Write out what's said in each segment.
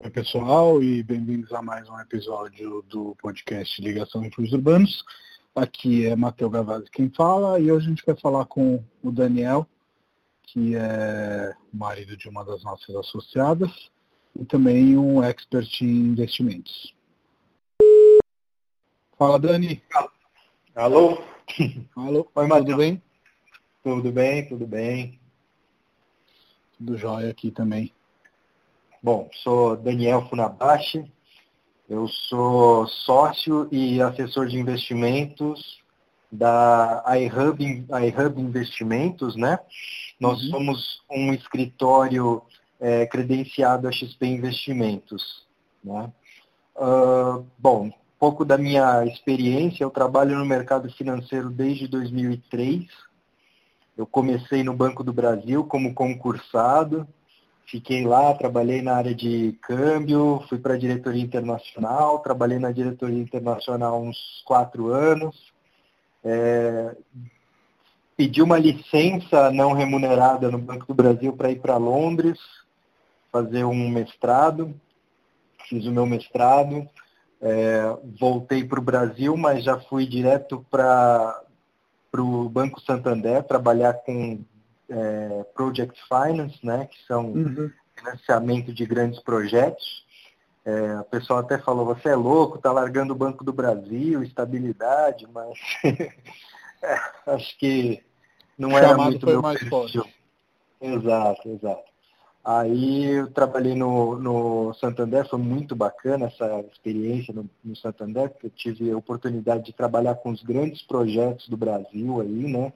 Oi, pessoal, e bem-vindos a mais um episódio do podcast Ligação em Fluidos Urbanos. Aqui é Matheus Gavazzi quem fala, e hoje a gente vai falar com o Daniel, que é marido de uma das nossas associadas, e também um expert em investimentos. Fala, Dani. Alô? Alô, Oi, Matheus. Tudo bem? Tudo bem, tudo bem. Tudo jóia aqui também. Bom, sou Daniel Funabashi, eu sou sócio e assessor de investimentos da iHub, iHub Investimentos, né? Nós uhum. somos um escritório é, credenciado a XP Investimentos, né? Uh, bom, um pouco da minha experiência, eu trabalho no mercado financeiro desde 2003. Eu comecei no Banco do Brasil como concursado, Fiquei lá, trabalhei na área de câmbio, fui para a diretoria internacional, trabalhei na diretoria internacional uns quatro anos. É, pedi uma licença não remunerada no Banco do Brasil para ir para Londres, fazer um mestrado. Fiz o meu mestrado, é, voltei para o Brasil, mas já fui direto para o Banco Santander, trabalhar com é, Project Finance, né, que são uhum. financiamento de grandes projetos. É, a pessoa até falou, você é louco, está largando o Banco do Brasil, estabilidade, mas é, acho que não era muito foi meu mais perfil. Forte. Exato, exato. Aí eu trabalhei no, no Santander, foi muito bacana essa experiência no, no Santander, porque eu tive a oportunidade de trabalhar com os grandes projetos do Brasil aí, né?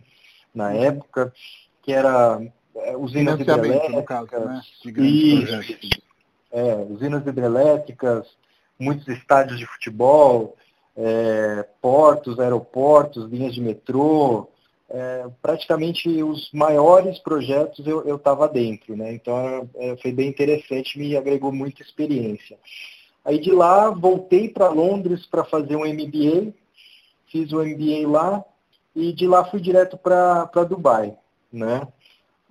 Na uhum. época, que era é, usinas hidrelétricas, caso, né? e, é, usinas hidrelétricas, muitos estádios de futebol, é, portos, aeroportos, linhas de metrô, é, praticamente os maiores projetos eu estava dentro, né? Então é, foi bem interessante, me agregou muita experiência. Aí de lá voltei para Londres para fazer um MBA, fiz o MBA lá e de lá fui direto para Dubai né?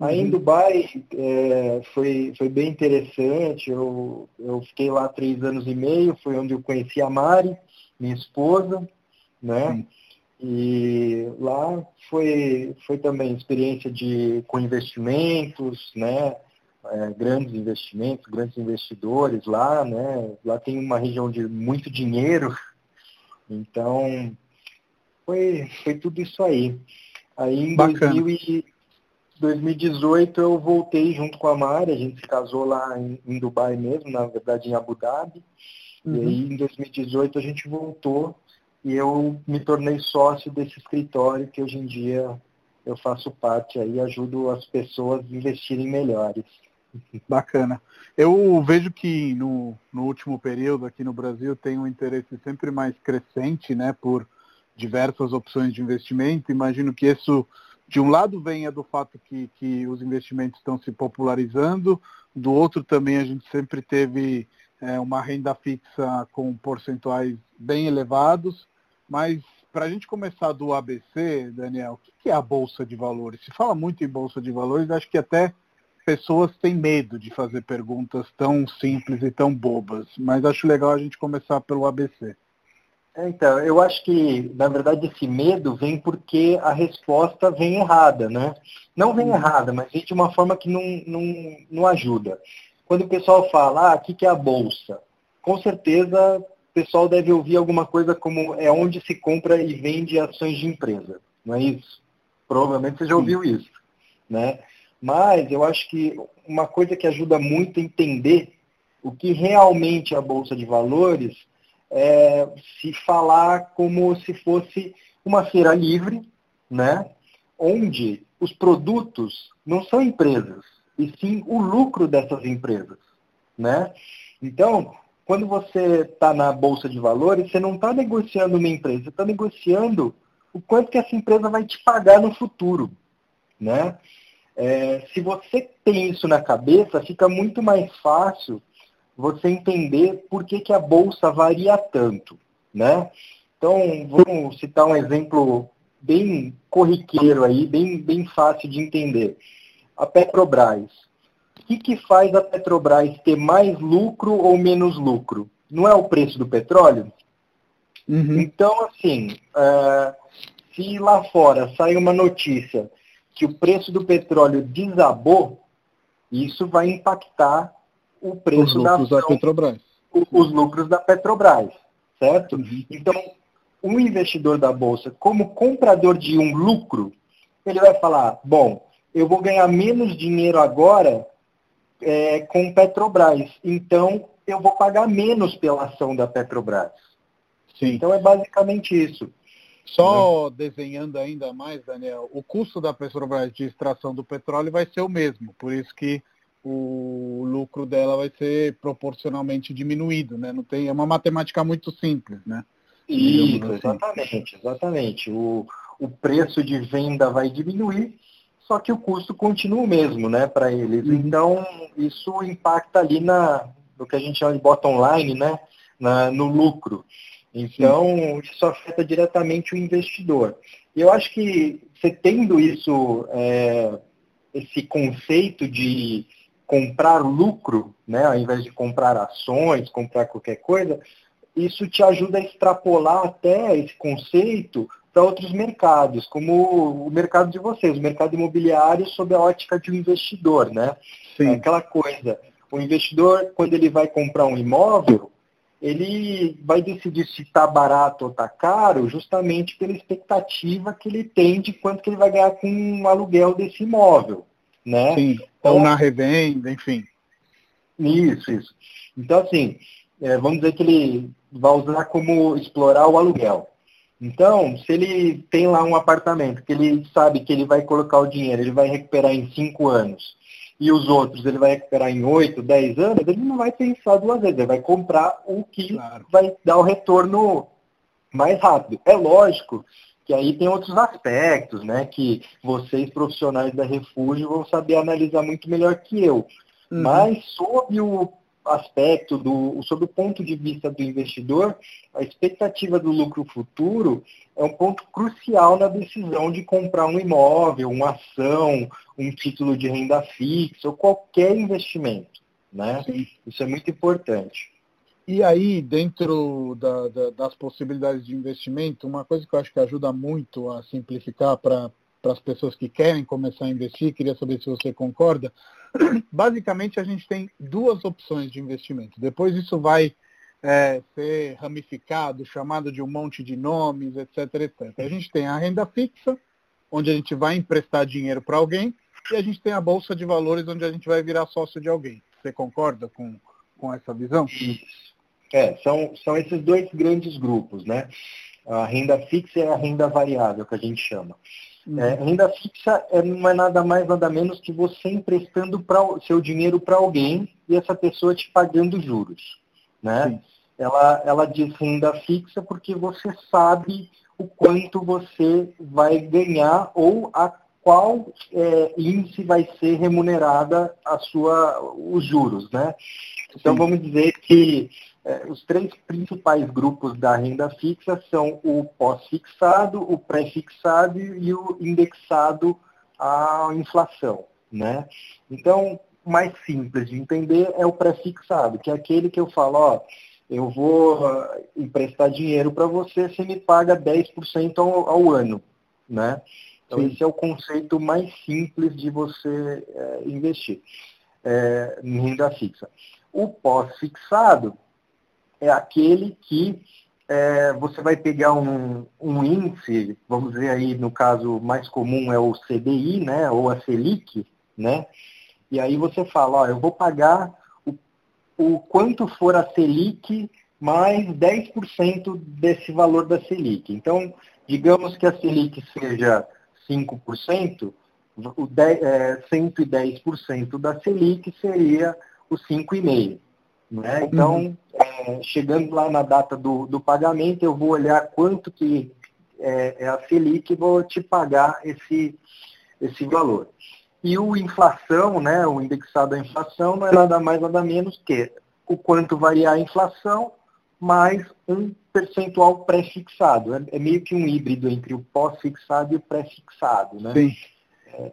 Aí em uhum. Dubai é, foi, foi bem interessante, eu, eu fiquei lá três anos e meio, foi onde eu conheci a Mari, minha esposa, né? Uhum. E lá foi, foi também experiência de, com investimentos, né? É, grandes investimentos, grandes investidores lá, né? Lá tem uma região de muito dinheiro, então foi, foi tudo isso aí. Aí em Bacana. 2000 2018 eu voltei junto com a Mari, a gente se casou lá em, em Dubai mesmo, na verdade em Abu Dhabi. Uhum. E aí em 2018 a gente voltou e eu me tornei sócio desse escritório que hoje em dia eu faço parte aí, ajudo as pessoas a investirem melhores. Bacana. Eu vejo que no, no último período aqui no Brasil tem um interesse sempre mais crescente, né, por diversas opções de investimento. Imagino que isso de um lado venha do fato que, que os investimentos estão se popularizando, do outro também a gente sempre teve é, uma renda fixa com percentuais bem elevados, mas para a gente começar do ABC, Daniel, o que é a Bolsa de Valores? Se fala muito em Bolsa de Valores, acho que até pessoas têm medo de fazer perguntas tão simples e tão bobas, mas acho legal a gente começar pelo ABC. É, então, eu acho que, na verdade, esse medo vem porque a resposta vem errada, né? Não vem uhum. errada, mas vem de uma forma que não, não, não ajuda. Quando o pessoal fala, ah, o que é a bolsa? Com certeza o pessoal deve ouvir alguma coisa como é onde se compra e vende ações de empresa, não é isso? Provavelmente você já ouviu isso, né? Mas eu acho que uma coisa que ajuda muito a entender o que realmente é a Bolsa de Valores é, se falar como se fosse uma feira livre, né? onde os produtos não são empresas, e sim o lucro dessas empresas. Né? Então, quando você está na Bolsa de Valores, você não está negociando uma empresa, você está negociando o quanto que essa empresa vai te pagar no futuro. Né? É, se você tem isso na cabeça, fica muito mais fácil você entender por que, que a bolsa varia tanto, né? Então, vamos citar um exemplo bem corriqueiro aí, bem, bem fácil de entender. A Petrobras. O que, que faz a Petrobras ter mais lucro ou menos lucro? Não é o preço do petróleo? Uhum. Então, assim, uh, se lá fora sai uma notícia que o preço do petróleo desabou, isso vai impactar o preço os da, ação, da Petrobras. Os lucros da Petrobras, certo? Uhum. Então, um investidor da Bolsa, como comprador de um lucro, ele vai falar, bom, eu vou ganhar menos dinheiro agora é, com Petrobras, então eu vou pagar menos pela ação da Petrobras. Sim. Então é basicamente isso. Só né? desenhando ainda mais, Daniel, o custo da Petrobras de extração do petróleo vai ser o mesmo, por isso que o lucro dela vai ser proporcionalmente diminuído, né? Não tem, é uma matemática muito simples, né? Isso, assim. exatamente, exatamente. O, o preço de venda vai diminuir, só que o custo continua o mesmo, né, para eles. Uhum. Então, isso impacta ali na, no que a gente chama de bottom line, né, na, no lucro. Então, Sim. isso afeta diretamente o investidor. E eu acho que você tendo isso, é, esse conceito de comprar lucro, né, ao invés de comprar ações, comprar qualquer coisa, isso te ajuda a extrapolar até esse conceito para outros mercados, como o mercado de vocês, o mercado imobiliário sob a ótica de um investidor, né? Sim. É aquela coisa, o investidor, quando ele vai comprar um imóvel, ele vai decidir se está barato ou está caro, justamente pela expectativa que ele tem de quanto que ele vai ganhar com o um aluguel desse imóvel, né? Sim, então, ou na revenda, enfim. Isso, isso. Então, assim, é, vamos dizer que ele vai usar como explorar o aluguel. Então, se ele tem lá um apartamento que ele sabe que ele vai colocar o dinheiro, ele vai recuperar em cinco anos, e os outros ele vai recuperar em oito, dez anos, ele não vai pensar duas vezes, ele vai comprar o que claro. vai dar o retorno mais rápido. É lógico que aí tem outros aspectos, né, que vocês profissionais da Refúgio vão saber analisar muito melhor que eu. Uhum. Mas sob o aspecto, do, sobre o ponto de vista do investidor, a expectativa do lucro futuro é um ponto crucial na decisão de comprar um imóvel, uma ação, um título de renda fixa ou qualquer investimento. Né? Isso é muito importante. E aí, dentro da, da, das possibilidades de investimento, uma coisa que eu acho que ajuda muito a simplificar para as pessoas que querem começar a investir, queria saber se você concorda, basicamente a gente tem duas opções de investimento. Depois isso vai é, ser ramificado, chamado de um monte de nomes, etc, etc. A gente tem a renda fixa, onde a gente vai emprestar dinheiro para alguém, e a gente tem a bolsa de valores, onde a gente vai virar sócio de alguém. Você concorda com, com essa visão? Isso. É, são, são esses dois grandes grupos, né? A renda fixa e a renda variável, que a gente chama. Uhum. É, renda fixa é, não é nada mais, nada menos que você emprestando pra, seu dinheiro para alguém e essa pessoa te pagando juros. Né? Ela, ela diz renda fixa porque você sabe o quanto você vai ganhar ou a qual é, índice vai ser remunerada a sua, os juros. Né? Então Sim. vamos dizer que é, os três principais grupos da renda fixa são o pós-fixado, o pré-fixado e o indexado à inflação. Né? Então, o mais simples de entender é o pré-fixado, que é aquele que eu falo, ó, eu vou uh, emprestar dinheiro para você, você me paga 10% ao, ao ano. Né? Então, Sim. esse é o conceito mais simples de você é, investir é, em renda fixa. O pós-fixado é aquele que é, você vai pegar um, um, índice, vamos dizer aí, no caso mais comum é o CDI, né, ou a Selic, né, e aí você fala, ó, eu vou pagar o, o quanto for a Selic mais 10% desse valor da Selic. Então, digamos que a Selic seja 5%, o 10, é, 110% da Selic seria o 5,5%. Né? Então, uhum. É, chegando lá na data do, do pagamento, eu vou olhar quanto que é, é a Selic e vou te pagar esse, esse valor. E o inflação, né, o indexado à inflação, não é nada mais nada menos que o quanto variar a inflação mais um percentual pré-fixado. É, é, meio que um híbrido entre o pós-fixado e o pré-fixado. Né? Sim.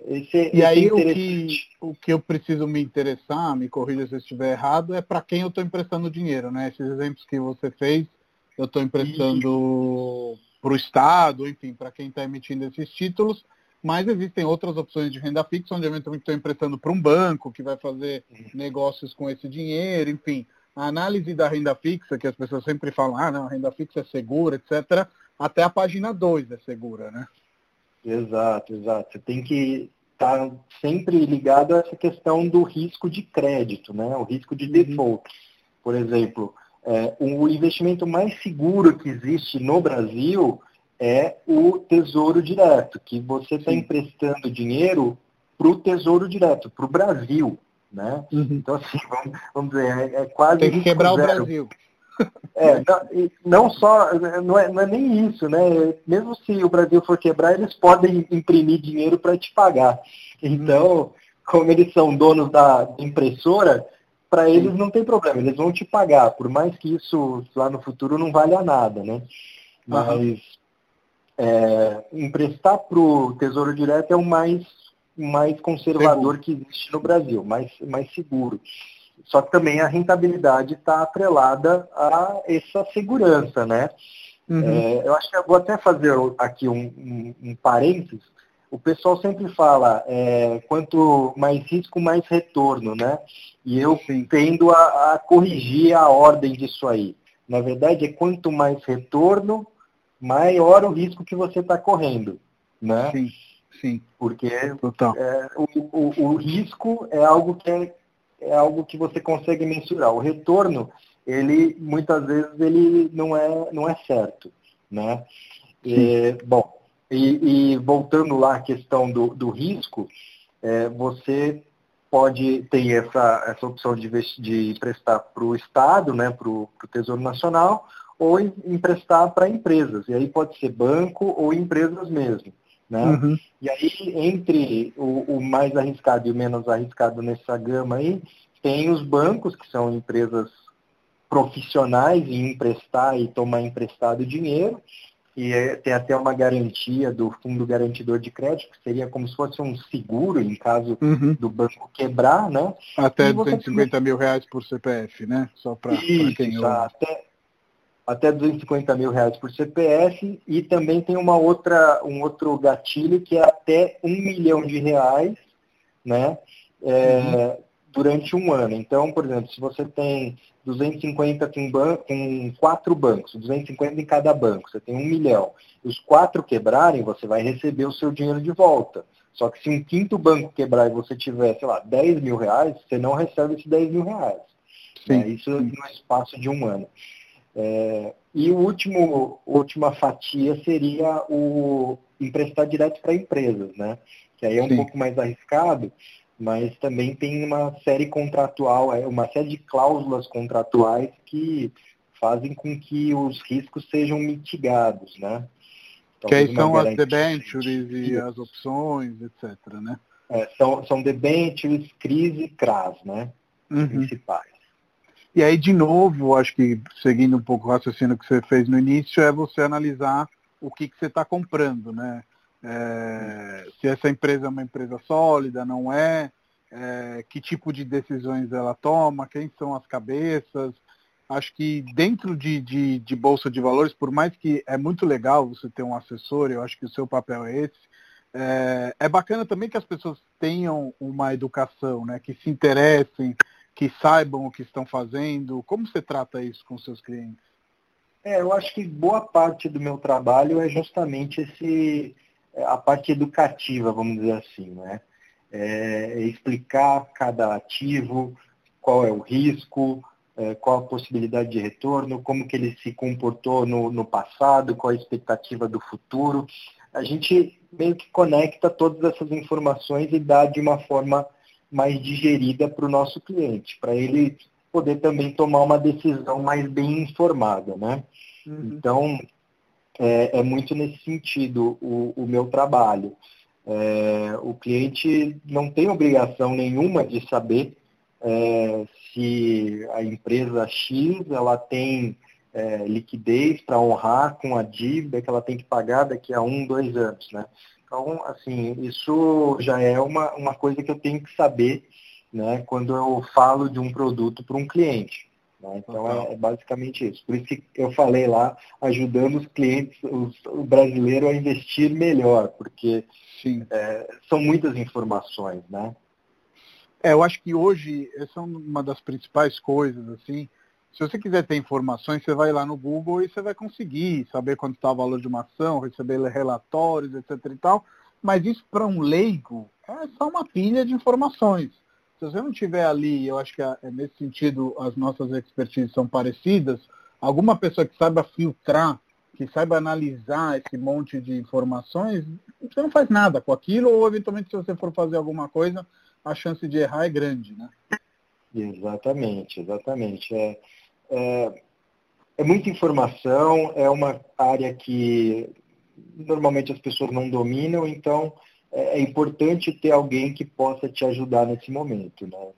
Esse, e esse aí é o, que, o que eu preciso me interessar, me corrija se eu estiver errado, é para quem eu estou emprestando dinheiro, né? Esses exemplos que você fez, eu estou emprestando para o Estado, enfim, para quem está emitindo esses títulos, mas existem outras opções de renda fixa, onde eventualmente estou emprestando para um banco que vai fazer negócios com esse dinheiro, enfim. A análise da renda fixa, que as pessoas sempre falam, ah, não, a renda fixa é segura, etc., até a página 2 é segura, né? Exato, exato. Você tem que estar tá sempre ligado a essa questão do risco de crédito, né? o risco de uhum. default. Por exemplo, é, o investimento mais seguro que existe no Brasil é o Tesouro Direto, que você está emprestando dinheiro para o Tesouro Direto, para o Brasil. Né? Uhum. Então, assim, vamos, vamos dizer, é, é quase. Tem que quebrar zero. o Brasil. É, não, só, não é, não é nem isso, né? Mesmo se o Brasil for quebrar, eles podem imprimir dinheiro para te pagar. Então, como eles são donos da impressora, para eles não tem problema, eles vão te pagar, por mais que isso lá no futuro não valha nada, né? Mas uhum. é, emprestar para o Tesouro Direto é o mais, mais conservador seguro. que existe no Brasil, mais, mais seguro. Só que também a rentabilidade está atrelada a essa segurança, né? Uhum. É, eu acho que eu vou até fazer aqui um, um, um parênteses. O pessoal sempre fala, é, quanto mais risco, mais retorno, né? E eu Sim. tendo a, a corrigir a ordem disso aí. Na verdade, é quanto mais retorno, maior o risco que você está correndo, né? Sim, sim. Porque é, o, o, o, risco é algo que é é algo que você consegue mensurar. O retorno, ele muitas vezes ele não é, não é certo. Né? E, bom, e, e, voltando lá à questão do, do risco, é, você pode ter essa, essa opção de, de emprestar para o Estado, né, para o Tesouro Nacional, ou emprestar para empresas. E aí pode ser banco ou empresas mesmo. Né? Uhum. E aí, entre o, o, mais arriscado e o menos arriscado nessa gama aí, tem os bancos, que são empresas profissionais em emprestar e tomar emprestado dinheiro, e é, tem até uma garantia do fundo garantidor de crédito, que seria como se fosse um seguro em caso uhum. do banco quebrar, né? Até 250 tem... mil reais por CPF, né? Só para quem eu... até, até 250 mil reais por CPF e também tem uma outra, um outro gatilho que é até um milhão de reais, né? É, uhum. Durante um ano. Então, por exemplo, se você tem 250 com, ban com quatro bancos, 250 em cada banco, você tem um milhão, e os quatro quebrarem, você vai receber o seu dinheiro de volta. Só que se um quinto banco quebrar e você tiver, sei lá, 10 mil reais, você não recebe esses 10 mil reais. Sim. Né? Isso no espaço de um ano. É, e o último, última fatia seria o emprestar direto para empresas, né? Que aí é um Sim. pouco mais arriscado, mas também tem uma série contratual, é, uma série de cláusulas contratuais que fazem com que os riscos sejam mitigados, né? que aí são as debentures e as opções, etc, né? É, são, são debentures, crise e CRAS, né? Uhum. Principais. E aí, de novo, acho que seguindo um pouco o raciocínio que você fez no início, é você analisar o que, que você está comprando, né? É, se essa empresa é uma empresa sólida, não é, é, que tipo de decisões ela toma, quem são as cabeças. Acho que dentro de, de, de Bolsa de Valores, por mais que é muito legal você ter um assessor, eu acho que o seu papel é esse, é, é bacana também que as pessoas tenham uma educação, né, que se interessem, que saibam o que estão fazendo? Como você trata isso com seus clientes? É, eu acho que boa parte do meu trabalho é justamente esse, é, a parte educativa, vamos dizer assim, né? É, é explicar cada ativo, qual é o risco, é, qual a possibilidade de retorno, como que ele se comportou no, no passado, qual a expectativa do futuro. A gente meio que conecta todas essas informações e dá de uma forma mais digerida para o nosso cliente, para ele poder também tomar uma decisão mais bem informada, né? Uhum. Então, é, é, muito nesse sentido o, o meu trabalho. É, o cliente não tem obrigação nenhuma de saber é, se a empresa X ela tem é, liquidez para honrar com a dívida que ela tem que pagar daqui a um, dois anos. Né? Então, assim, isso já é uma, uma coisa que eu tenho que saber né, quando eu falo de um produto para um cliente. Né? Então é, é, basicamente isso. Por isso que eu falei lá, ajudando os clientes, os, o brasileiro a investir melhor, porque é, são muitas informações, né? É, eu acho que hoje essa é uma das principais coisas, assim. Se você quiser ter informações, você vai lá no Google e você vai conseguir saber quanto está o valor de uma ação, receber relatórios, etc e tal. Mas isso para um leigo é só uma pilha de informações se você não tiver ali, eu acho que é, nesse sentido as nossas expertises são parecidas, alguma pessoa que saiba filtrar, que saiba analisar esse monte de informações, você não faz nada com aquilo, ou eventualmente se você for fazer alguma coisa, a chance de errar é grande, né? Exatamente, exatamente. É, é, é muita informação, é uma área que normalmente as pessoas não dominam, então é, é importante ter alguém que possa te ajudar nesse momento, né?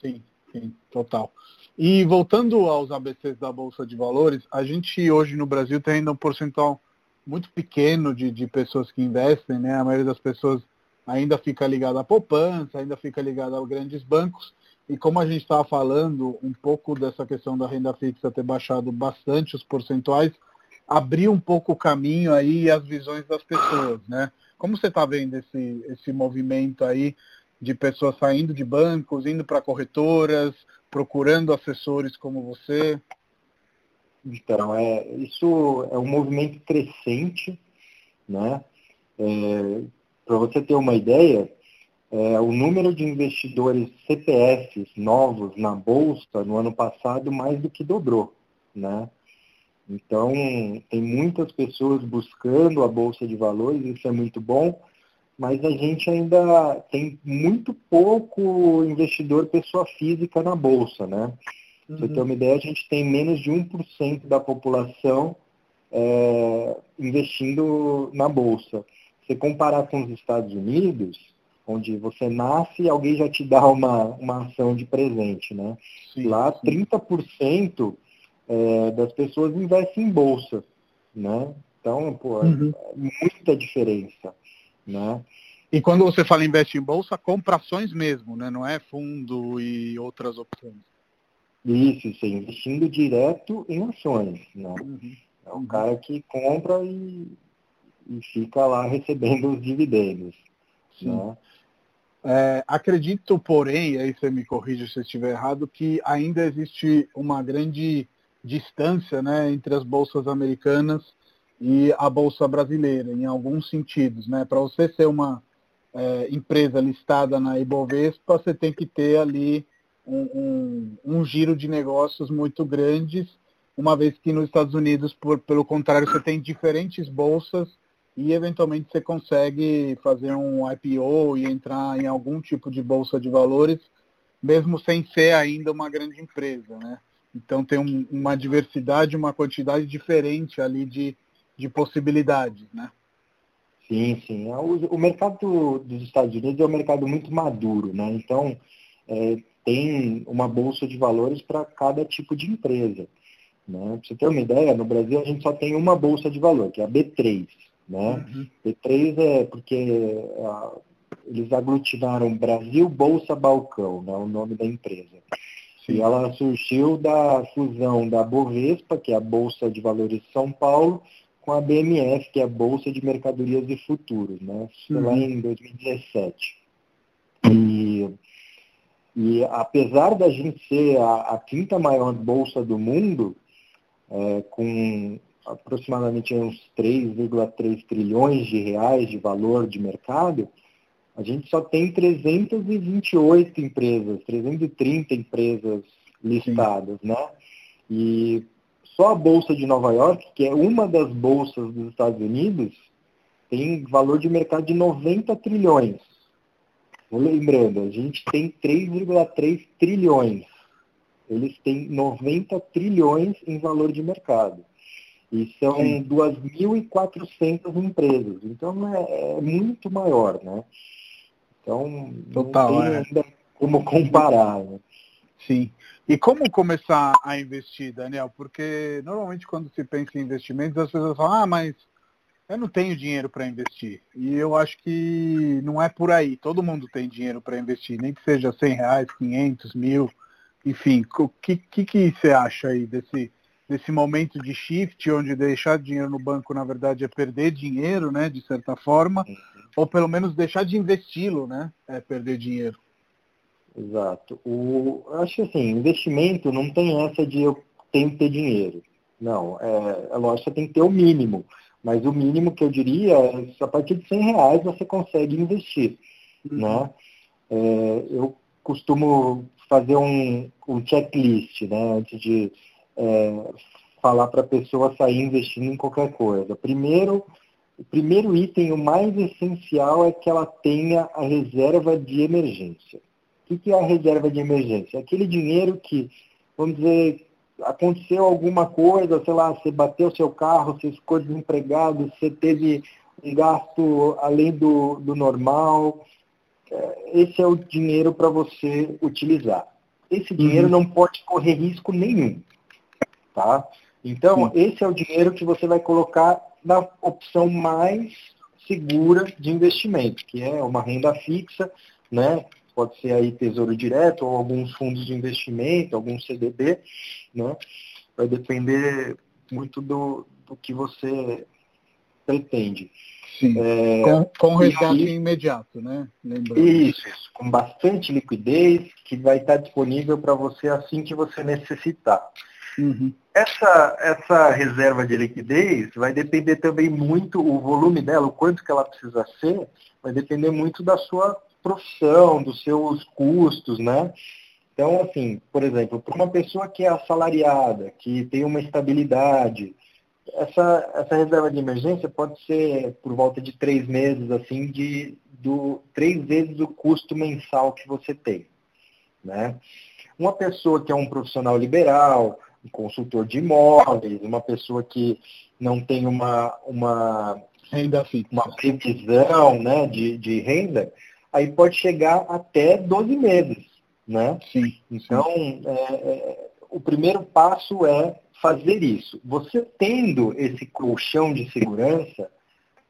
Sim, sim, total. E voltando aos ABCs da Bolsa de Valores, a gente hoje no Brasil tem ainda um percentual muito pequeno de, de pessoas que investem, né? A maioria das pessoas ainda fica ligada à poupança, ainda fica ligada a grandes bancos. E como a gente estava falando um pouco dessa questão da renda fixa ter baixado bastante os percentuais, abriu um pouco o caminho aí as visões das pessoas, né? Como você está vendo esse, esse movimento aí de pessoas saindo de bancos, indo para corretoras, procurando assessores como você? Então, é, isso é um movimento crescente, né? É, para você ter uma ideia, é, o número de investidores CPFs novos na Bolsa no ano passado mais do que dobrou, né? Então, tem muitas pessoas buscando a Bolsa de Valores, isso é muito bom, mas a gente ainda tem muito pouco investidor pessoa física na Bolsa, né? Uhum. Pra você ter uma ideia, a gente tem menos de 1% da população é, investindo na Bolsa. Se comparar com os Estados Unidos, onde você nasce e alguém já te dá uma, uma ação de presente, né? Sim, Lá, sim. 30% é, das pessoas investem em bolsa, né? Então, pô, uhum. é muita diferença, né? E quando você fala investe em bolsa, compra ações mesmo, né? Não é fundo e outras opções. Isso, isso, investindo direto em ações, né? Uhum. É um cara que compra e, e fica lá recebendo os dividendos. Sim. Né? É, acredito, porém, aí você me corrige se eu estiver errado, que ainda existe uma grande distância né, entre as bolsas americanas e a bolsa brasileira, em alguns sentidos. Né? Para você ser uma é, empresa listada na Ibovespa, você tem que ter ali um, um, um, giro de negócios muito grandes, uma vez que nos Estados Unidos, por, pelo contrário, você tem diferentes bolsas e eventualmente você consegue fazer um IPO e entrar em algum tipo de bolsa de valores, mesmo sem ser ainda uma grande empresa, né? Então tem um, uma diversidade, uma quantidade diferente ali de, de possibilidades, né? Sim, sim. É, o, o mercado dos Estados Unidos é um mercado muito maduro, né? Então é, tem uma bolsa de valores para cada tipo de empresa. Né? Para você ter uma ideia, no Brasil a gente só tem uma bolsa de valor, que é a B3. Né? Uhum. B3 é porque a, eles aglutinaram Brasil Bolsa Balcão, né? o nome da empresa. E ela surgiu da fusão da Bovespa, que é a Bolsa de Valores de São Paulo, com a BMF, que é a Bolsa de Mercadorias e Futuros, né? Uhum. lá em 2017. E, e apesar da gente ser a, a quinta maior bolsa do mundo, é, com aproximadamente uns 3,3 trilhões de reais de valor de mercado, a gente só tem 328 empresas, 330 empresas listadas, Sim. né? E só a Bolsa de Nova York, que é uma das bolsas dos Estados Unidos, tem valor de mercado de 90 trilhões. Lembrando, a gente tem 3,3 trilhões. Eles têm 90 trilhões em valor de mercado. E são 2.400 empresas. Então é, é muito maior, né? Então, Total, não tem é. ainda como comparar. Né? Sim. E como começar a investir, Daniel? Porque normalmente quando se pensa em investimentos, as pessoas falam, ah, mas Eu não tenho dinheiro para investir. E eu acho que não é por aí. Todo mundo tem dinheiro para investir, nem que seja 100 reais, 500, mil, enfim. O que, que, que você acha aí desse, desse momento de shift, onde deixar dinheiro no banco, na verdade, é perder dinheiro, né, de certa forma, uhum. ou pelo menos deixar de investi-lo, né, é perder dinheiro. Exato. O, acho assim, investimento não tem essa de eu tenho que ter dinheiro. Não, é, é lógico que você tem que ter o mínimo. Mas o mínimo que eu diria é a partir de 100 reais você consegue investir. Uhum. Né? É, eu costumo fazer um, um checklist né, antes de é, falar para a pessoa sair investindo em qualquer coisa. Primeiro, o primeiro item, o mais essencial, é que ela tenha a reserva de emergência. O que é a reserva de emergência? Aquele dinheiro que, vamos dizer, aconteceu alguma coisa, sei lá, você bateu seu carro, você ficou desempregado, você teve um gasto além do, do normal. É, esse é o dinheiro para você utilizar. Esse dinheiro uhum. não pode correr risco nenhum. Tá? Então, uhum. esse é o dinheiro que você vai colocar na opção mais segura de investimento, que é uma renda fixa, né? pode ser aí tesouro direto ou alguns fundos de investimento, algum CDB, né? Vai depender muito do, do que você pretende. Sim, é, com, com resgate aí, imediato, né? Lembrando. Isso, com bastante liquidez, que vai estar disponível para você assim que você necessitar. Uhum. Essa, essa reserva de liquidez vai depender também muito, o volume dela, o quanto que ela precisa ser, vai depender muito da sua profissão, dos seus custos, né? Então, assim, por exemplo, para uma pessoa que é assalariada, que tem uma estabilidade, essa, essa reserva de emergência pode ser por volta de três meses, assim, de do, três vezes o custo mensal que você tem. Né? Uma pessoa que é um profissional liberal, um consultor de imóveis, uma pessoa que não tem uma, uma, renda fixa. uma previsão né, de, de renda, aí pode chegar até 12 meses. Né? Sim, então, É, é, o primeiro passo é fazer isso. Você tendo esse colchão de segurança,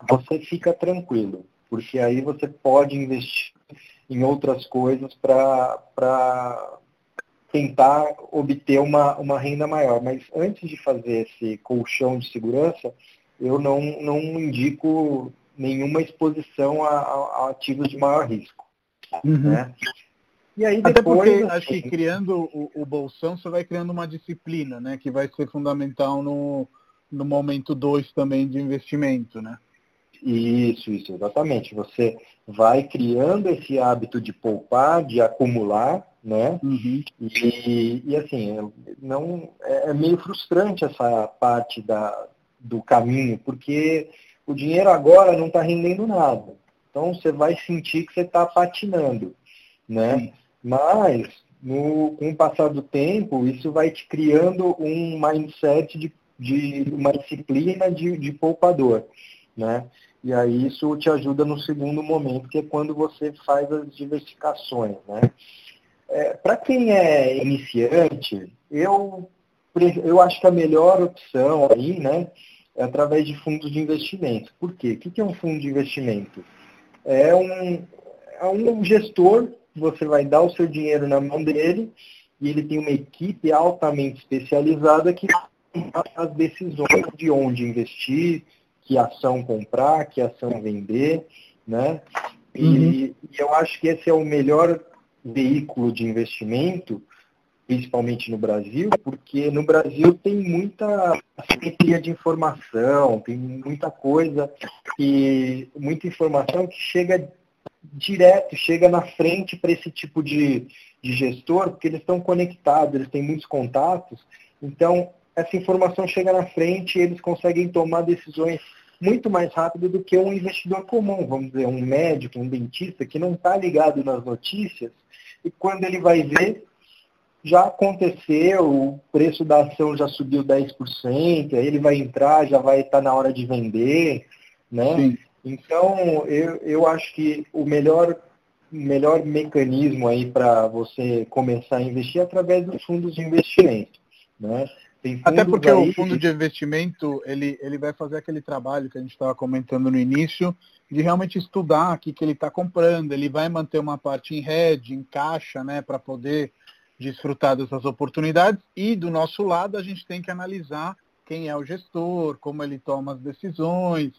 você fica tranquilo, porque aí você pode investir em outras coisas para tentar obter uma, uma renda maior. Mas antes de fazer esse colchão de segurança, eu não, não indico nenhuma exposição a, a ativos de maior risco. Uhum. Né? E aí depois, Até porque acho que criando o, o, bolsão, você vai criando uma disciplina, né? Que vai ser fundamental no, no momento 2 também de investimento, né? Isso, isso, exatamente. Você vai criando esse hábito de poupar, de acumular, né? Uhum. E, e, assim, não é, é meio frustrante essa parte da, do caminho, porque o dinheiro agora não está rendendo nada. Então você vai sentir que você está patinando. Né? Mas, no, com o passar do tempo, isso vai te criando um mindset de, de uma disciplina de, de poupador. Né? E aí isso te ajuda no segundo momento, que é quando você faz as diversificações. Né? É, Para quem é iniciante, eu, eu acho que a melhor opção aí, né, é através de fundos de investimento. Por quê? O que é um fundo de investimento? É um, é um gestor, você vai dar o seu dinheiro na mão dele, e ele tem uma equipe altamente especializada que as decisões de onde investir, que ação comprar, que ação vender, né? E, uhum. e eu acho que esse é o melhor veículo de investimento principalmente no Brasil, porque no Brasil tem muita assimetria de informação, tem muita coisa e muita informação que chega direto, chega na frente para esse tipo de, de gestor, porque eles estão conectados, eles têm muitos contatos, então essa informação chega na frente e eles conseguem tomar decisões muito mais rápido do que um investidor comum, vamos dizer, um médico, um dentista, que não está ligado nas notícias, e quando ele vai ver, já aconteceu, o preço da ação já subiu 10%, aí ele vai entrar, já vai estar na hora de vender, né? Sim. Então, eu, eu acho que o melhor, melhor mecanismo aí para você começar a investir é através dos fundos de investimento. Né? Até porque aí... o fundo de investimento, ele, ele vai fazer aquele trabalho que a gente estava comentando no início, de realmente estudar o que, que ele está comprando. Ele vai manter uma parte em rede, em caixa, né, para poder desfrutar dessas oportunidades. E do nosso lado, a gente tem que analisar quem é o gestor, como ele toma as decisões,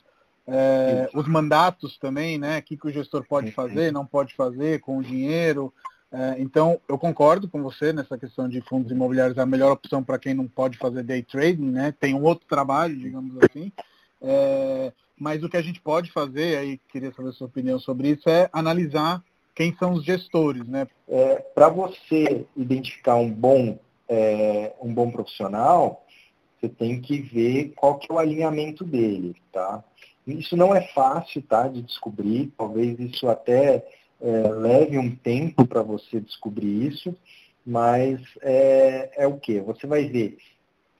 é, os mandatos também, né? O que, que o gestor pode fazer, não pode fazer com o dinheiro. É, então, eu concordo com você nessa questão de fundos imobiliários, é a melhor opção para quem não pode fazer day trading, né? Tem um outro trabalho, digamos assim. É, mas o que a gente pode fazer, aí queria saber a sua opinião sobre isso, é analisar quem são os gestores, né? É, para você identificar um bom, é, um bom profissional, você tem que ver qual que é o alinhamento dele, tá? Isso não é fácil, tá, de descobrir. Talvez isso até é, leve um tempo para você descobrir isso, mas é, é o que? Você vai ver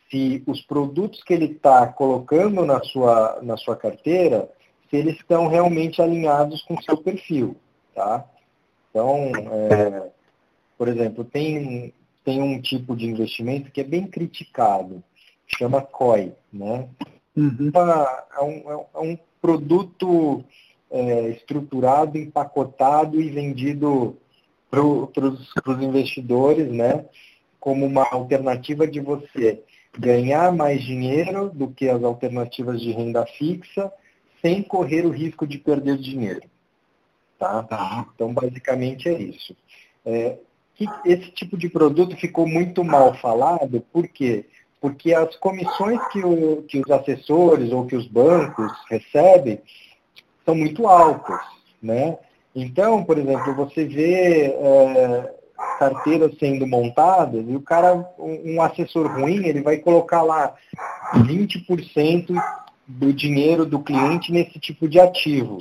se os produtos que ele está colocando na sua, na sua carteira, se eles estão realmente alinhados com o seu perfil, tá? Então, é, por exemplo, tem, tem um tipo de investimento que é bem criticado, chama COI, né? Uhum. É, um, é um produto é, estruturado, empacotado e vendido para os investidores, né? Como uma alternativa de você ganhar mais dinheiro do que as alternativas de renda fixa, sem correr o risco de perder dinheiro. Tá? tá. Então, basicamente é isso. É, esse tipo de produto ficou muito mal falado, por quê? Porque as comissões que, o, que os assessores ou que os bancos recebem são muito altas. Né? Então, por exemplo, você vê é, carteiras sendo montadas e o cara, um assessor ruim, ele vai colocar lá 20% do dinheiro do cliente nesse tipo de ativo.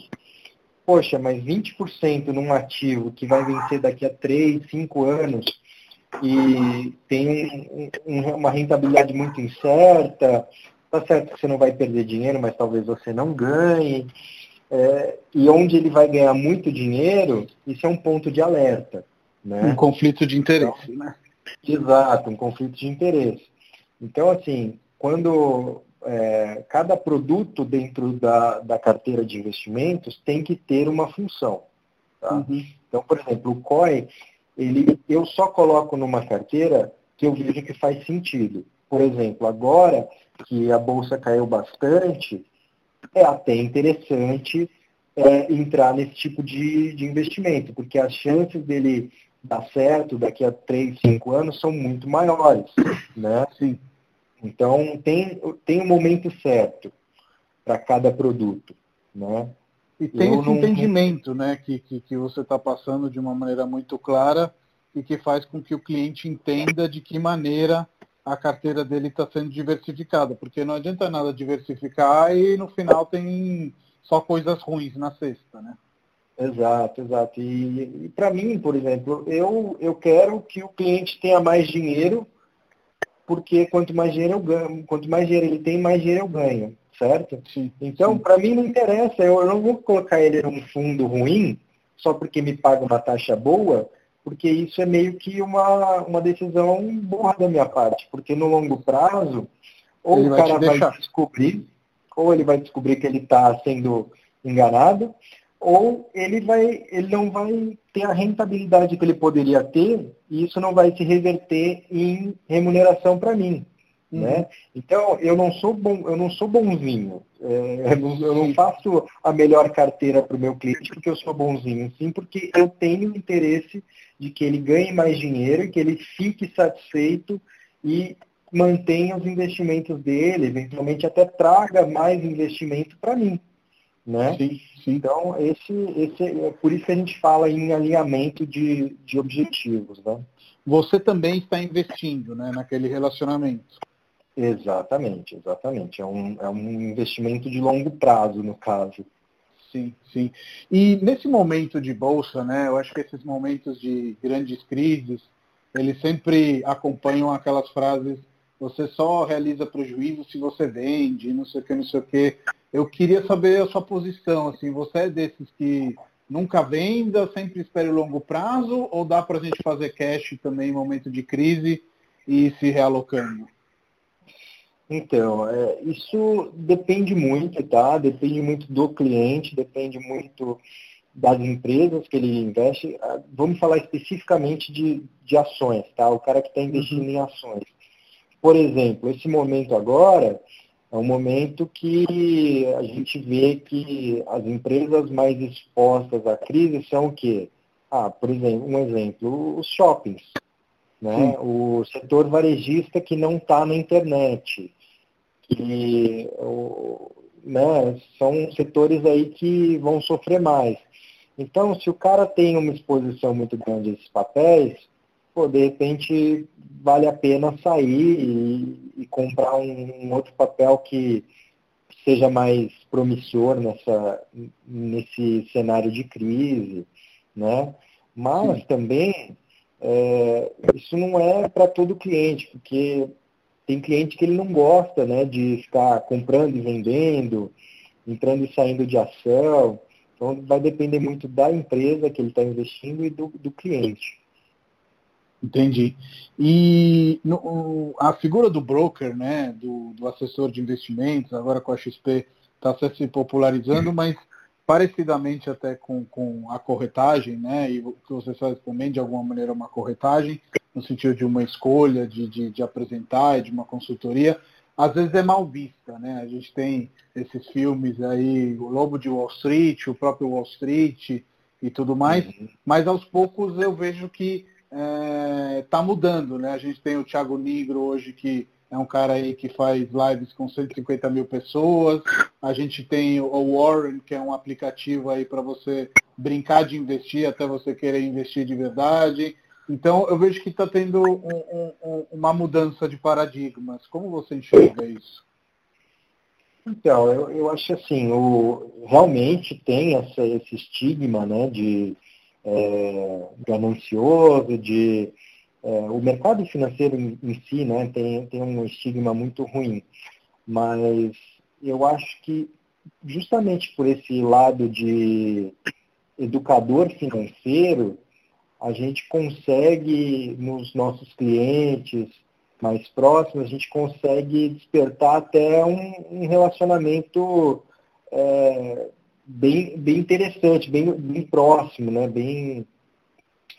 Poxa, mas 20% num ativo que vai vencer daqui a 3, 5 anos e tem um, um, uma rentabilidade muito incerta, tá certo que você não vai perder dinheiro, mas talvez você não ganhe. É, e onde ele vai ganhar muito dinheiro, isso é um ponto de alerta. Né? Um conflito de interesse, então, né? Exato, um conflito de interesse. Então, assim, quando é, cada produto dentro da, da carteira de investimentos tem que ter uma função. Tá? Uhum. Então, por exemplo, o COI, ele, eu só coloco numa carteira que eu vejo que faz sentido. Por exemplo, agora que a bolsa caiu bastante, é até interessante é, entrar nesse tipo de, de investimento, porque as chances dele dar certo daqui a 3, 5 anos são muito maiores. Né? Sim. Então, tem, tem um momento certo para cada produto. Né? E tem Eu esse não... entendimento né, que, que, que você está passando de uma maneira muito clara e que faz com que o cliente entenda de que maneira a carteira dele está sendo diversificada, porque não adianta nada diversificar e no final tem só coisas ruins na cesta, né? Exato, exato. E, e para mim, por exemplo, eu, eu quero que o cliente tenha mais dinheiro, porque quanto mais dinheiro eu ganho, quanto mais dinheiro ele tem, mais dinheiro eu ganho, certo? Sim, então, para mim não interessa, eu não vou colocar ele num fundo ruim só porque me paga uma taxa boa, porque isso é meio que uma, uma decisão boa da minha parte, porque no longo prazo, ou ele o cara vai, vai descobrir, ou ele vai descobrir que ele está sendo enganado, ou ele, vai, ele não vai ter a rentabilidade que ele poderia ter e isso não vai se reverter em remuneração para mim. Uhum. Né? Então, eu não sou bom, eu não sou bonzinho. É, eu, não, eu, não, faço a melhor carteira para o meu cliente porque eu sou bonzinho, sim, porque eu tenho interesse de que ele ganhe mais dinheiro e que ele fique satisfeito e mantenha os investimentos dele, eventualmente até traga mais investimento para mim. Né? Sim, sim. Então, esse, esse, é por isso que a gente fala em alinhamento de, de objetivos. Né? Você também está investindo né, naquele relacionamento. Exatamente, exatamente. É um, é um investimento de longo prazo, no caso. Sim, sim. E nesse momento de bolsa, né, eu acho que esses momentos de grandes crises, eles sempre acompanham aquelas frases você só realiza prejuízo se você vende, não sei o que, não sei o que. Eu queria saber a sua posição, assim, você é desses que nunca venda, sempre espere o longo prazo, ou dá para a gente fazer cash também em momento de crise e se realocando? Então, é, isso depende muito, tá? Depende muito do cliente, depende muito das empresas que ele investe. Ah, vamos falar especificamente de, de ações, tá? O cara que está investindo uhum. em ações. Por exemplo, esse momento agora é um momento que a gente vê que as empresas mais expostas à crise são o quê? Ah, por exemplo, um exemplo, os shoppings. Né? O setor varejista que não está na internet. Que, né, são setores aí que vão sofrer mais. Então, se o cara tem uma exposição muito grande a esses papéis, pô, de repente vale a pena sair e, e comprar um, um, outro papel que seja mais promissor nessa, nesse cenário de crise, né? Mas Sim. também é, isso não é para todo cliente, porque tem cliente que ele não gosta né, de ficar comprando e vendendo, entrando e saindo de ação. Então vai depender muito da empresa que ele está investindo e do, do cliente. Entendi. E no, a figura do broker, né, do, do, assessor de investimentos, agora com a XP está se popularizando, mas parecidamente até com, com a corretagem, né, e o que você faz também de alguma maneira uma corretagem, no sentido de uma escolha, de, de, de apresentar, de uma consultoria, às vezes é mal vista, né? A gente tem esses filmes aí, o Lobo de Wall Street, o próprio Wall Street e tudo mais, uhum. mas aos poucos eu vejo que está é, mudando, né? A gente tem o Thiago Negro hoje que é um cara aí que faz lives com 150 mil pessoas. A gente tem o Warren, que é um aplicativo aí para você brincar de investir até você querer investir de verdade. Então, eu vejo que está tendo um, um, uma mudança de paradigmas. Como você enxerga isso? Então, eu, eu acho assim, o, realmente tem essa, esse estigma né, de é, de é, o mercado financeiro em, em, si né, tem, tem um estigma muito ruim. Mas eu acho que justamente por esse lado de educador financeiro, a gente consegue, nos nossos clientes mais próximos, a gente consegue despertar até um, um relacionamento é, bem, bem interessante, bem, bem próximo, né? bem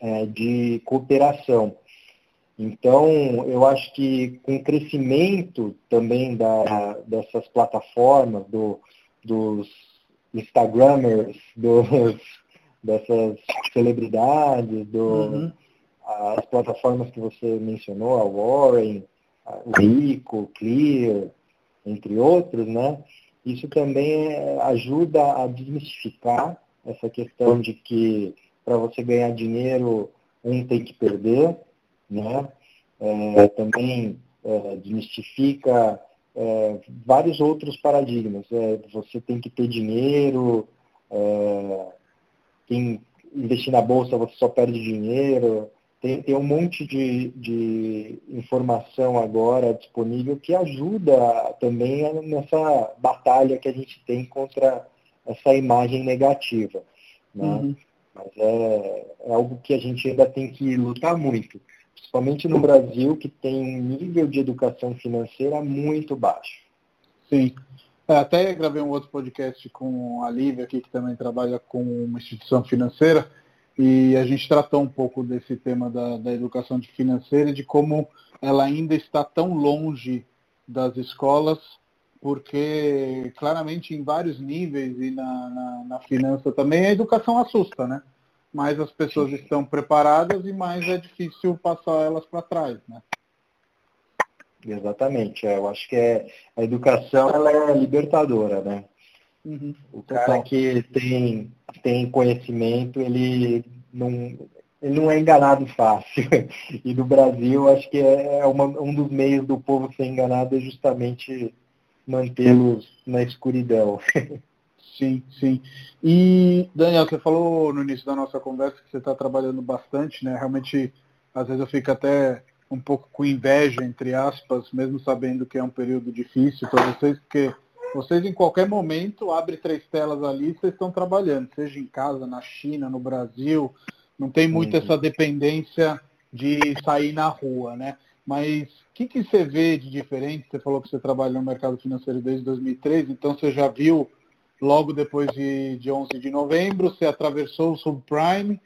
é, de cooperação. Então, eu acho que com o crescimento também da, dessas plataformas, do, dos Instagramers, dos dessas celebridades, do, uhum. as plataformas que você mencionou, a Warren, o Rico, Clear, entre outros, né? Isso também é, ajuda a desmistificar essa questão de que para você ganhar dinheiro um tem que perder, né? É, também é, desmistifica é, vários outros paradigmas. É, você tem que ter dinheiro, é, quem investir na bolsa você só perde dinheiro. Tem, tem um monte de, de informação agora disponível que ajuda também nessa batalha que a gente tem contra essa imagem negativa. Né? Uhum. Mas é, é algo que a gente ainda tem que lutar muito, principalmente no Brasil, que tem um nível de educação financeira muito baixo. Sim. É, até gravei um outro podcast com a Lívia aqui, que também trabalha com uma instituição financeira, e a gente tratou um pouco desse tema da, da educação financeira e de como ela ainda está tão longe das escolas, porque claramente em vários níveis e na, na, na finança também a educação assusta, né? Mais as pessoas estão preparadas e mais é difícil passar elas para trás, né? Exatamente. É, eu acho que é, a educação ela é libertadora, né? Uhum, o cara que tem, tem conhecimento, ele não, ele não é enganado fácil. E no Brasil, acho que é, é uma, um dos meios do povo ser enganado é justamente mantê-los na escuridão. Sim, sim. E, Daniel, você falou no início da nossa conversa que você está trabalhando bastante, né? Realmente, às vezes eu fico até um pouco com inveja, entre aspas, mesmo sabendo que é um período difícil para vocês, porque vocês em qualquer momento abrem três telas ali e vocês estão trabalhando, seja em casa, na China, no Brasil, não tem muito uhum. essa dependência de sair na rua, né? mas o que, que você vê de diferente? Você falou que você trabalha no mercado financeiro desde 2003, então você já viu logo depois de, de 11 de novembro, você atravessou o subprime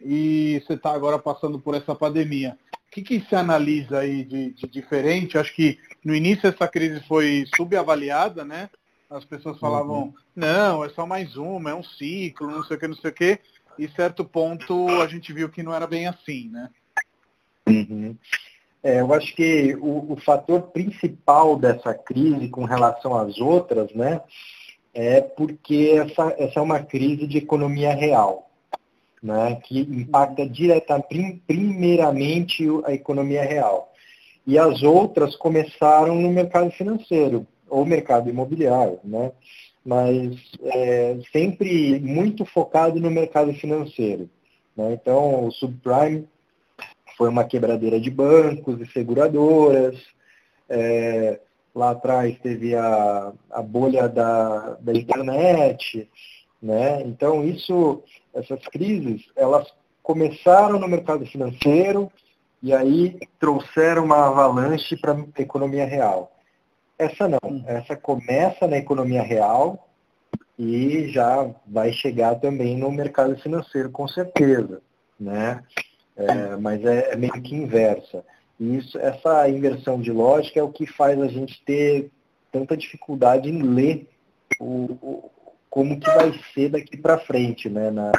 e você está agora passando por essa pandemia. O que, que se analisa aí de, de diferente? Acho que no início essa crise foi subavaliada, né? As pessoas falavam, uhum. não, é só mais uma, é um ciclo, não sei o que, não sei o que. E certo ponto a gente viu que não era bem assim, né? Uhum. É, eu acho que o, o, fator principal dessa crise com relação às outras, né, é porque essa, essa é uma crise de economia real, né, que impacta diretamente, primeiramente a economia real. E as outras começaram no mercado financeiro ou mercado imobiliário, né, mas é, sempre muito focado no mercado financeiro. Né? Então, o subprime foi uma quebradeira de bancos e seguradoras. É, lá atrás teve a, a bolha da, da internet. Né? Então, isso, essas crises, elas começaram no mercado financeiro e aí trouxeram uma avalanche para a economia real. Essa não, hum. essa começa na economia real e já vai chegar também no mercado financeiro, com certeza. Né? é, mas é, é, meio que inversa. E isso, essa inversão de lógica é o que faz a gente ter tanta dificuldade em ler o, o como que vai ser daqui para frente, né, na,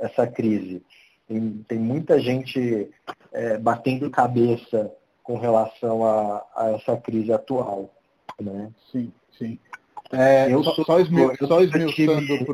essa crise. Tem, tem muita gente é, batendo cabeça com relação a, a, essa crise atual. Né? Sim, sim. É, eu só, só, só esmiuçando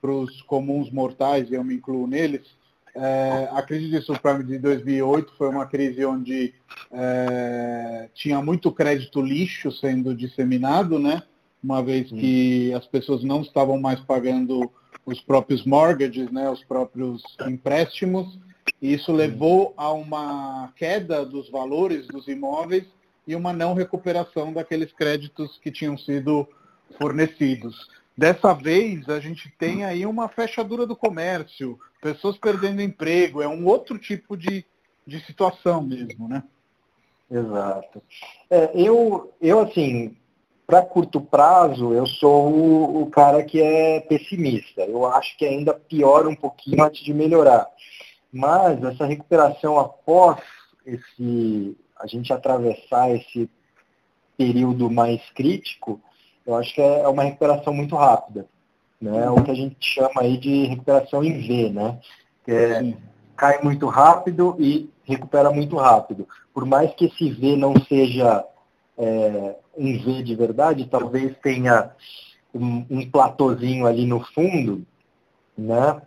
para os comuns mortais, e eu me incluo neles, é, a crise de subprime de 2008 foi uma crise onde é, tinha muito crédito lixo sendo disseminado, né? uma vez que as pessoas não estavam mais pagando os próprios mortgages, né? os próprios empréstimos, e isso levou a uma queda dos valores dos imóveis e uma não recuperação daqueles créditos que tinham sido fornecidos. Dessa vez, a gente tem aí uma fechadura do comércio, pessoas perdendo emprego, é um outro tipo de, de situação mesmo, né? Exato. É, eu, eu, assim, para curto prazo, eu sou o, o, cara que é pessimista. Eu acho que ainda piora um pouquinho antes de melhorar. Mas essa recuperação após esse a gente atravessar esse período mais crítico, eu acho que é uma recuperação muito rápida né? O que a gente chama aí de recuperação em V, né? Que é, cai muito rápido e recupera muito rápido. Por mais que esse V não seja é, um V de verdade, talvez tenha um, um platôzinho ali no fundo, né?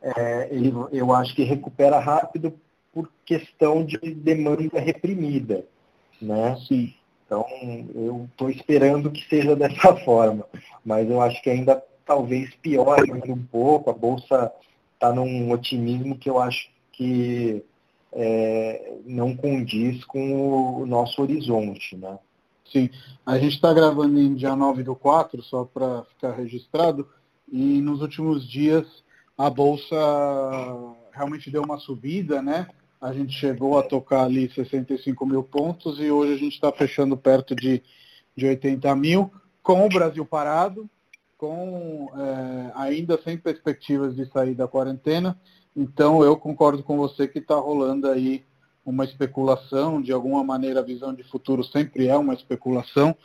É, ele, eu acho que recupera rápido por questão de demanda reprimida, né? Sim. Então, eu estou esperando que seja dessa forma, mas eu acho que ainda talvez piore um pouco. A Bolsa está num otimismo que eu acho que é, não condiz com o nosso horizonte. Né? Sim, a gente está gravando em dia 9 do 4, só para ficar registrado, e nos últimos dias a Bolsa realmente deu uma subida, né? A gente chegou a tocar ali 65 mil pontos e hoje a gente está fechando perto de, de 80 mil, com o Brasil parado, com é, ainda sem perspectivas de sair da quarentena. Então eu concordo com você que está rolando aí uma especulação, de alguma maneira a visão de futuro sempre é uma especulação,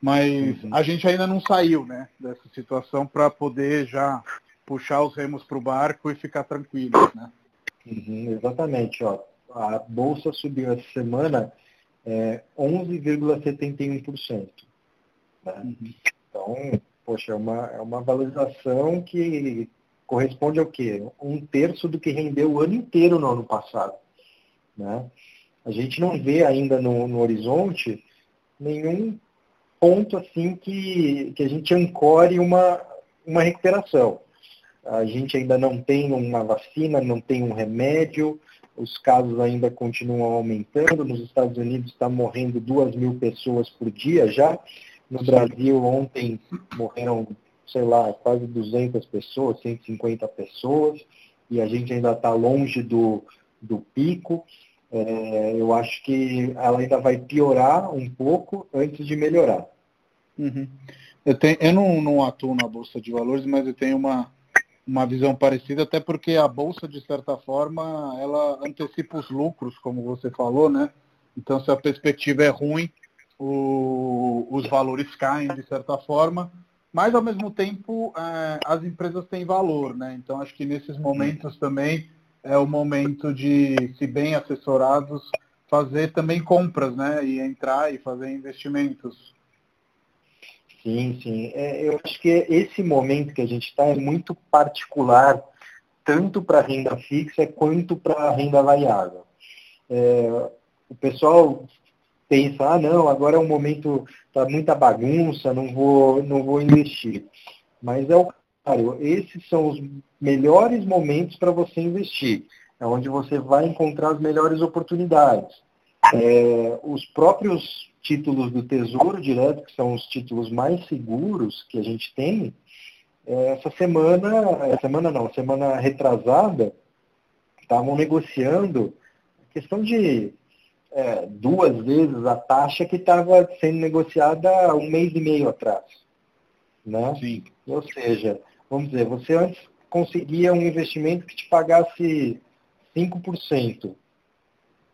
mas uhum. a gente ainda não saiu né, dessa situação para poder já puxar os remos para o barco e ficar tranquilo. Né? Uhum, exatamente. Ó. A Bolsa subiu essa semana é, 11,71%. Né? Uhum. Então, poxa, é uma, é uma valorização que corresponde ao quê? Um terço do que rendeu o ano inteiro no ano passado. Né? A gente não vê ainda no, no horizonte nenhum ponto assim que, que a gente ancore uma, uma recuperação. A gente ainda não tem uma vacina, não tem um remédio, os casos ainda continuam aumentando. Nos Estados Unidos está morrendo duas mil pessoas por dia já. No Brasil, ontem morreram, sei lá, quase 200 pessoas, 150 pessoas, e a gente ainda está longe do, do pico. é, eu acho que ela ainda vai piorar um pouco antes de melhorar. Uhum. Eu, tenho, eu não, não atuo na Bolsa de Valores, mas eu tenho uma, uma visão parecida, até porque a Bolsa, de certa forma, ela antecipa os lucros, como você falou, né? Então, se a perspectiva é ruim, o, os valores caem, de certa forma, mas, ao mesmo tempo, é, as empresas têm valor, né? Então, acho que nesses momentos também é o momento de, se bem assessorados, fazer também compras, né? E entrar e fazer investimentos. Sim, sim. É, eu acho que esse momento que a gente está é muito particular, tanto para renda fixa quanto para renda variável. É, o pessoal pensa, ah não, agora é um momento, está muita bagunça, não vou, não vou investir. Mas é o contrário, esses são os melhores momentos para você investir. É onde você vai encontrar as melhores oportunidades. É, os próprios títulos do Tesouro Direto, que são os títulos mais seguros que a gente tem, é, essa semana, semana não, semana retrasada, estavam negociando questão de é, duas vezes a taxa que estava sendo negociada um mês e meio atrás. Né? Sim. Ou seja, vamos dizer, você antes conseguia um investimento que te pagasse 5%.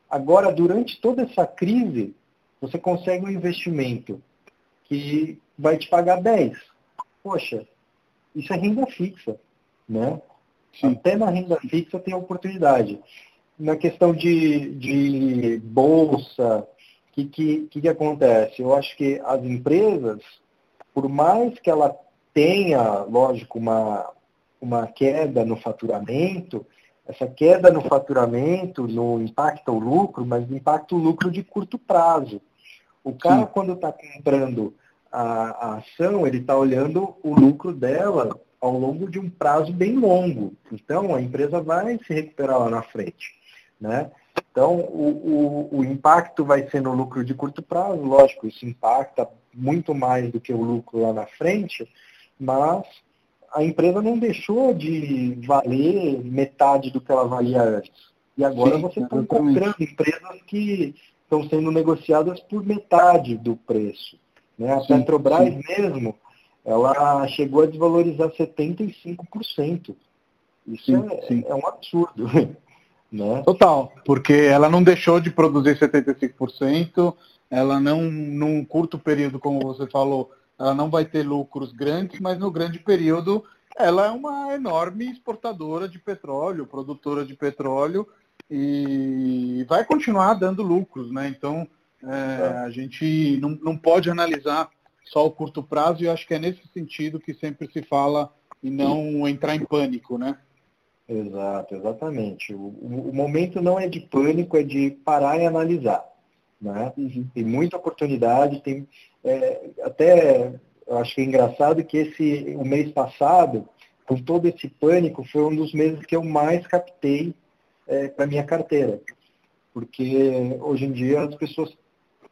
Agora, durante toda essa crise, você consegue um investimento que vai te pagar 10. Poxa, isso é renda fixa. Né? Até na renda fixa tem oportunidade na questão de, de bolsa, o que, que, que acontece? Eu acho que as empresas, por mais que ela tenha, lógico, uma, uma queda no faturamento, essa queda no faturamento não impacta o lucro, mas impacta o lucro de curto prazo. O cara, Sim. quando está comprando a, a ação, ele está olhando o lucro dela ao longo de um prazo bem longo. Então, a empresa vai se recuperar lá na frente. Né? Então, o, o, o, impacto vai ser no lucro de curto prazo, lógico, isso impacta muito mais do que o lucro lá na frente, mas a empresa não deixou de valer metade do que ela valia antes. E agora Sim, você está encontrando empresas que estão sendo negociadas por metade do preço. Né? A sim, Petrobras sim. mesmo, ela chegou a desvalorizar 75%. Isso sim, é, é um absurdo. Né? Total, porque ela não deixou de produzir 75%, ela não, num curto período, como você falou, ela não vai ter lucros grandes, mas no grande período ela é uma enorme exportadora de petróleo, produtora de petróleo, e vai continuar dando lucros, né? Então é, a gente não, não pode analisar só o curto prazo e acho que é nesse sentido que sempre se fala e não entrar em pânico, né? Exato, exatamente. O, o, momento não é de pânico, é de parar e analisar. Né? Uhum. Tem muita oportunidade, tem é, até eu acho que é engraçado que esse o mês passado, com todo esse pânico, foi um dos meses que eu mais captei é, para minha carteira. Porque hoje em dia as pessoas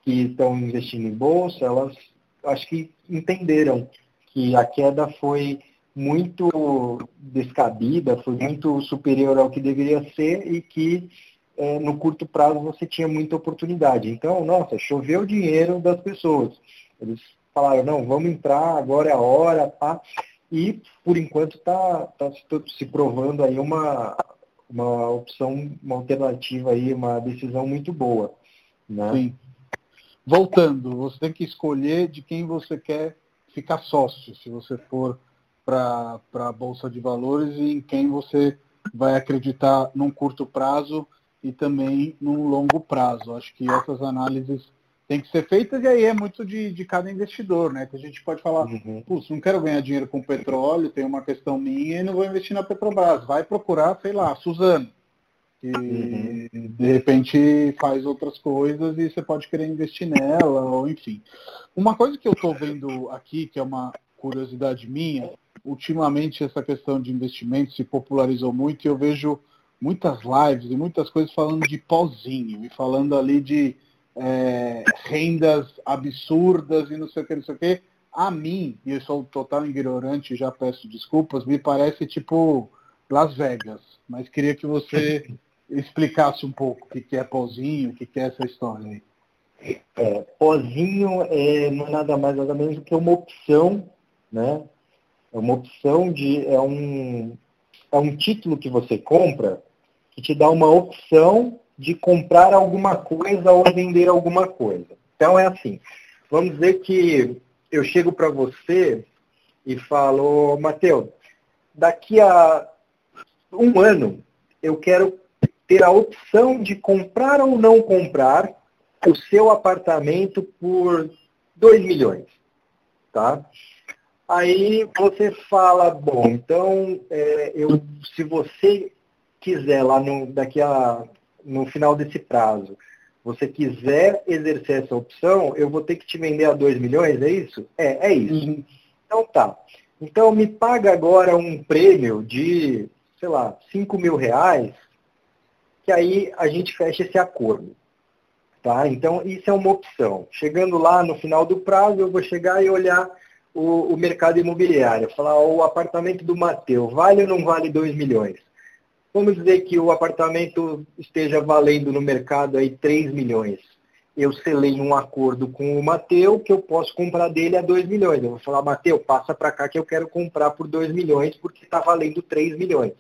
que estão investindo em bolsa, elas acho que entenderam que a queda foi muito descabida, foi muito superior ao que deveria ser e que é, no curto prazo você tinha muita oportunidade. Então, nossa, choveu dinheiro das pessoas. Eles falaram, não, vamos entrar, agora é a hora, pá. E, por enquanto, está tá se provando aí uma, uma opção, uma alternativa aí, uma decisão muito boa. Né? Sim. Voltando, você tem que escolher de quem você quer ficar sócio, se você for para a Bolsa de Valores e em quem você vai acreditar num curto prazo e também num longo prazo. Acho que essas análises têm que ser feitas e aí é muito de, de cada investidor, né? Que a gente pode falar, uhum. putz, não quero ganhar dinheiro com petróleo, tem uma questão minha e não vou investir na Petrobras. Vai procurar, sei lá, Suzano, que uhum. de repente faz outras coisas e você pode querer investir nela, ou enfim. Uma coisa que eu estou vendo aqui, que é uma curiosidade minha, ultimamente essa questão de investimento se popularizou muito e eu vejo muitas lives e muitas coisas falando de pozinho e falando ali de é, rendas absurdas e não sei o que, não sei o que. A mim, e eu sou total ignorante, já peço desculpas, me parece tipo Las Vegas. Mas queria que você explicasse um pouco o que, é pozinho, o que, é essa história aí. É, pozinho é nada mais nada menos do que uma opção, né? É uma opção de. É um, é um título que você compra que te dá uma opção de comprar alguma coisa ou vender alguma coisa. Então é assim. Vamos dizer que eu chego para você e falo, Matheus, daqui a um ano eu quero ter a opção de comprar ou não comprar o seu apartamento por 2 milhões. Tá? Aí você fala, bom, então é, eu, se você quiser lá no, daqui a, no final desse prazo, você quiser exercer essa opção, eu vou ter que te vender a 2 milhões, é isso? É, é isso. Uhum. Então tá. Então me paga agora um prêmio de, sei lá, 5 mil reais, que aí a gente fecha esse acordo. Tá? Então, isso é uma opção. Chegando lá no final do prazo, eu vou chegar e olhar o, o mercado imobiliário. Falar, o apartamento do Mateu, vale ou não vale 2 milhões? Vamos dizer que o apartamento esteja valendo no mercado aí 3 milhões. Eu selei um acordo com o Mateu que eu posso comprar dele a 2 milhões. Eu vou falar, Mateu, passa para cá que eu quero comprar por 2 milhões porque está valendo 3 milhões.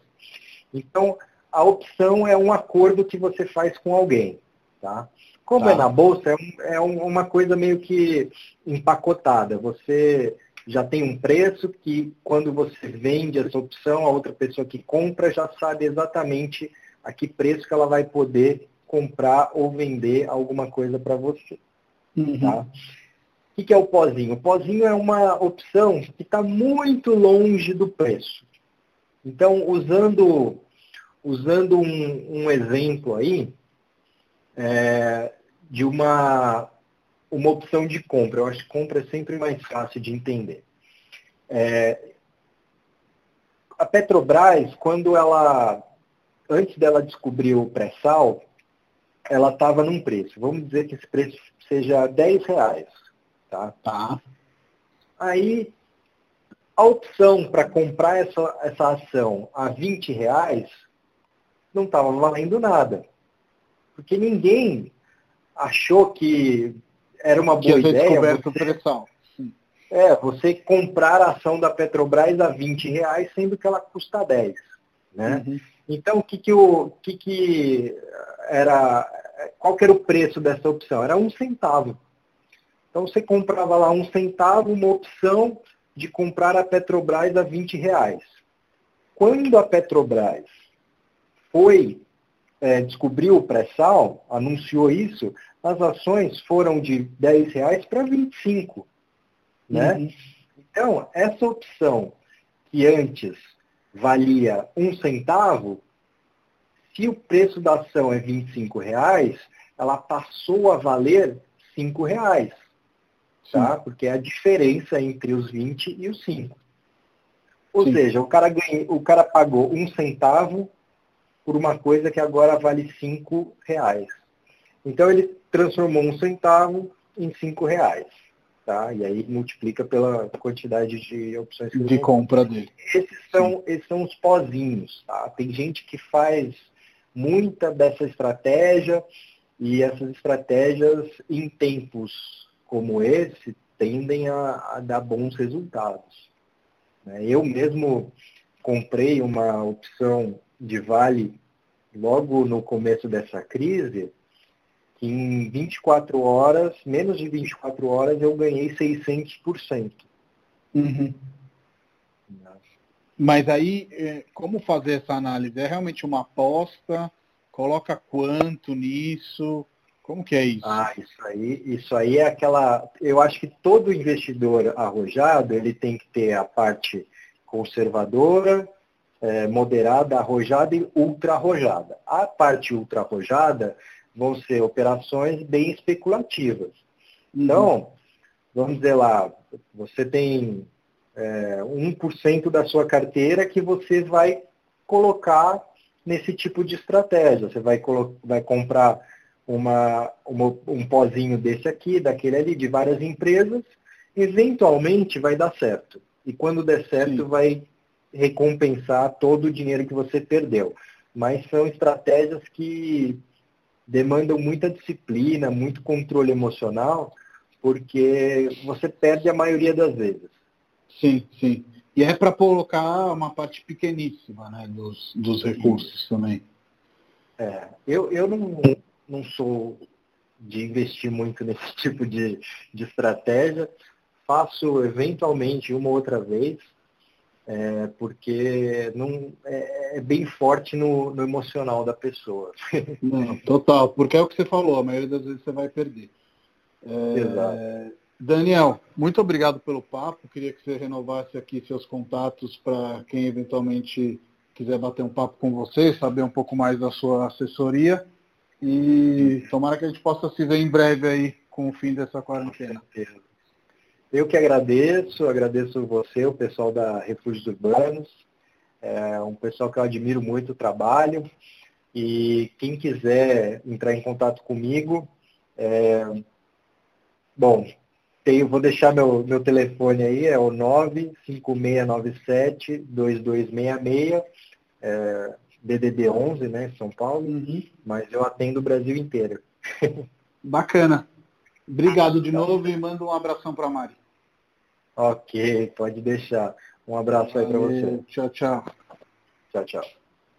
Então, a opção é um acordo que você faz com alguém. Tá? Como é tá. é na bolsa, é, um, é um, uma coisa meio que empacotada. Você já tem um preço que quando você vende essa opção, a outra pessoa que compra já sabe exatamente a que preço que ela vai poder comprar ou vender alguma coisa para você. Uhum. Tá? O que é o pozinho? O pozinho é uma opção que está muito longe do preço. Então, usando usando um, um exemplo aí é, de uma, uma opção de compra. Eu acho que compra é sempre mais fácil de entender. É, a Petrobras, quando ela, antes dela descobrir o pré-sal, ela estava num preço. Vamos dizer que esse preço seja 10 reais. Tá? tá. Aí, a opção para comprar essa, essa ação a 20 reais não estava valendo nada. Porque ninguém achou que era uma boa ideia. Você, é, você comprar a ação da Petrobras a 20 reais, sendo que ela custa 10. Né? Uhum. Então, o que, que, o, que, que era. Qual que era o preço dessa opção? Era um centavo. Então você comprava lá um centavo, uma opção de comprar a Petrobras a 20 reais. Quando a Petrobras foi, é, descobriu o pré-sal, anunciou isso, as ações foram de 10 reais para 25. Né? Uhum. Então, essa opção que antes valia um centavo, se o preço da ação é 25 reais, ela passou a valer 5 reais. Tá? Porque é a diferença entre os 20 e os 5. Ou Sim. seja, o cara, ganha, o cara pagou um centavo por uma coisa que agora vale cinco reais. Então ele transformou um centavo em cinco reais. Tá? E aí multiplica pela quantidade de opções que de compra dele. Esses são, esses são os pozinhos. Tá? Tem gente que faz muita dessa estratégia e essas estratégias em tempos como esse tendem a, a dar bons resultados. Né? Eu mesmo comprei uma opção de Vale logo no começo dessa crise, em 24 horas, menos de 24 horas, eu ganhei 600%. Uhum. Mas aí, é, como fazer essa análise? É realmente uma aposta? Coloca quanto nisso? Como que é isso? Ah, isso aí, isso aí é aquela. Eu acho que todo investidor arrojado ele tem que ter a parte conservadora é, moderada, arrojada e ultra arrojada. A parte ultra arrojada vão ser operações bem especulativas. Então, uhum. vamos dizer lá, você tem é, 1% da sua carteira que você vai colocar nesse tipo de estratégia. Você vai, vai comprar uma, uma, um pozinho desse aqui, daquele ali, de várias empresas, eventualmente vai dar certo. E quando der certo, Sim. vai recompensar todo o dinheiro que você perdeu. mas são estratégias que demandam muita disciplina, muito controle emocional, porque você perde a maioria das vezes. Sim, sim. E é para colocar uma parte pequeníssima né, dos, dos recursos também. É, eu, eu não, não sou de investir muito nesse tipo de, de estratégia. Faço eventualmente uma outra vez, é, porque não, é, é, bem forte no, no emocional da pessoa. Não, total, porque é o que você falou, a maioria das vezes você vai perder. É, Exato. Daniel, muito obrigado pelo papo. Queria que você renovasse aqui seus contatos para quem eventualmente quiser bater um papo com você, saber um pouco mais da sua assessoria. E tomara que a gente possa se ver em breve aí com o fim dessa quarentena. Eu que agradeço, agradeço você, o pessoal da Refúgios Urbanos, é um pessoal que eu admiro muito o trabalho. E quem quiser entrar em contato comigo, é, bom, tenho, vou deixar meu, meu telefone aí, é o 95697-2266, é, DDD 11, né, São Paulo, uhum. mas eu atendo o Brasil inteiro. Bacana. Obrigado de novo e manda um abração para a Mari. Ok, pode deixar. Um abraço aí para você. Tchau, tchau. Tchau, tchau.